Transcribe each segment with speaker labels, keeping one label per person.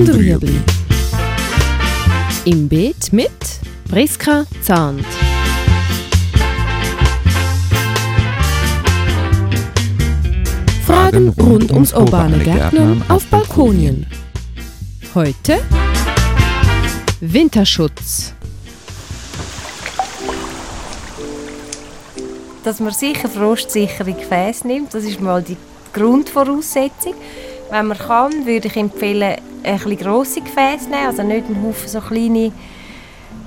Speaker 1: und Rüebli. Im Beet mit Priska Zahnt. Fragen rund ums urbane Gärtnern auf Balkonien. Heute Winterschutz.
Speaker 2: dass man sicher frostsichere Gefäße nimmt. Das ist mal die Grundvoraussetzung. Wenn man kann, würde ich empfehlen, ein bisschen grosse Gefäße nehmen, also nicht einen Haufen so kleine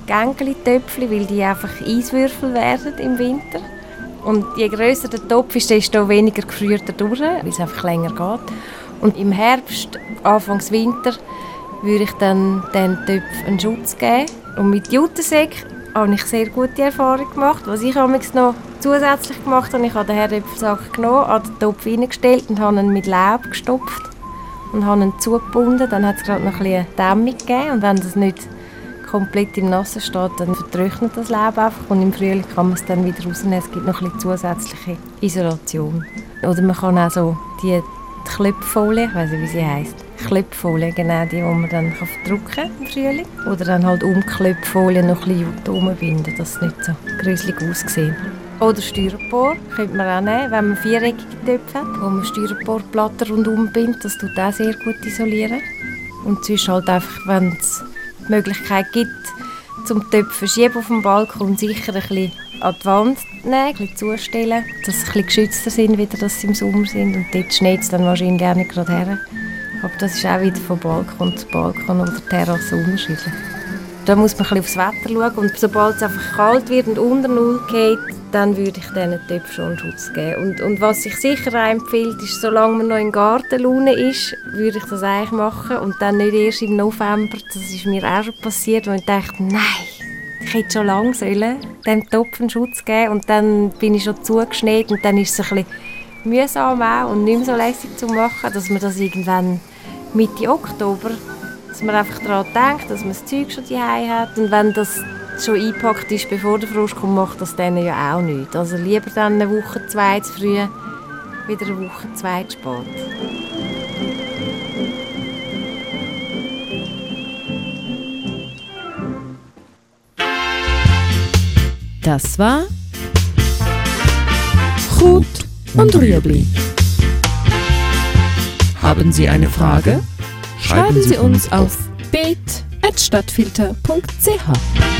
Speaker 2: Gängeli-Töpfchen, weil die einfach Eiswürfel werden im Winter. Und je grösser der Topf ist, desto weniger gefriert er durch, weil es einfach länger geht. Und im Herbst, Anfangs Winter, würde ich dann den Töpf einen Schutz geben. Und mit Jutesäck habe ich sehr gute Erfahrungen gemacht. Was ich noch zusätzlich gemacht habe, ich habe den Herdöpfelsack genommen, an den Topf reingestellt und habe ihn mit Laub gestopft und habe ihn zugebunden. Dann hat es gerade noch ein bisschen Dämmung gegeben und wenn das nicht komplett im Nassen steht, dann vertrocknet das Laub einfach und im Frühling kann man es dann wieder rausnehmen. Es gibt noch ein bisschen zusätzliche Isolation. Oder man kann auch so die Klöpffolie, ich weiß nicht, wie sie heisst, Klöpffolie, genau die, die man dann kann verdrucken im Frühling. Oder dann halt um Klöpffolie noch ein bisschen Jute umbinden, dass es nicht so gruselig aussieht. Oder Styropor könnte man auch nehmen, wenn man viereckige Töpfe hat, wo man Styroporplatten rundum bindet. Das tut auch sehr gut isolieren. Und sonst halt einfach, wenn es die Möglichkeit gibt, zum Töpfe verschieben auf dem Balkon sicher ein bisschen an die Wand nehmen, ein bisschen zustellen, dass sie ein bisschen geschützter sind, wieder, dass sie im Sommer sind. Und dort schneit es dann wahrscheinlich gerne gerade her. Aber das ist auch wieder von Balkon zu Balkon oder Terrasse unterschiedlich. Da muss man ein bisschen aufs Wetter schauen und sobald es einfach kalt wird und unter Null geht, dann würde ich diesen Töpfen schon Schutz geben. Und, und was sich sicher auch empfiehlt, ist, solange man noch in Gartenlaune ist, würde ich das eigentlich machen und dann nicht erst im November. Das ist mir auch schon passiert, wo ich dachte, nein, ich hätte schon lange sollen, dem Topf einen Schutz geben und dann bin ich schon zugeschneit und dann ist es ein bisschen mühsam auch und nicht mehr so lässig zu machen, dass man das irgendwann Mitte Oktober, dass man einfach daran denkt, dass man das Zeug schon daheim hat und wenn das schon eingepackt ist, bevor der Frost kommt, macht das dann ja auch nicht. Also lieber dann eine Woche, zwei zu früh, wieder eine Woche, zwei zu spät.
Speaker 1: Das war Gut und Rüebli. Haben Sie eine Frage? Schreiben Sie uns auf beet.stadtfilter.ch.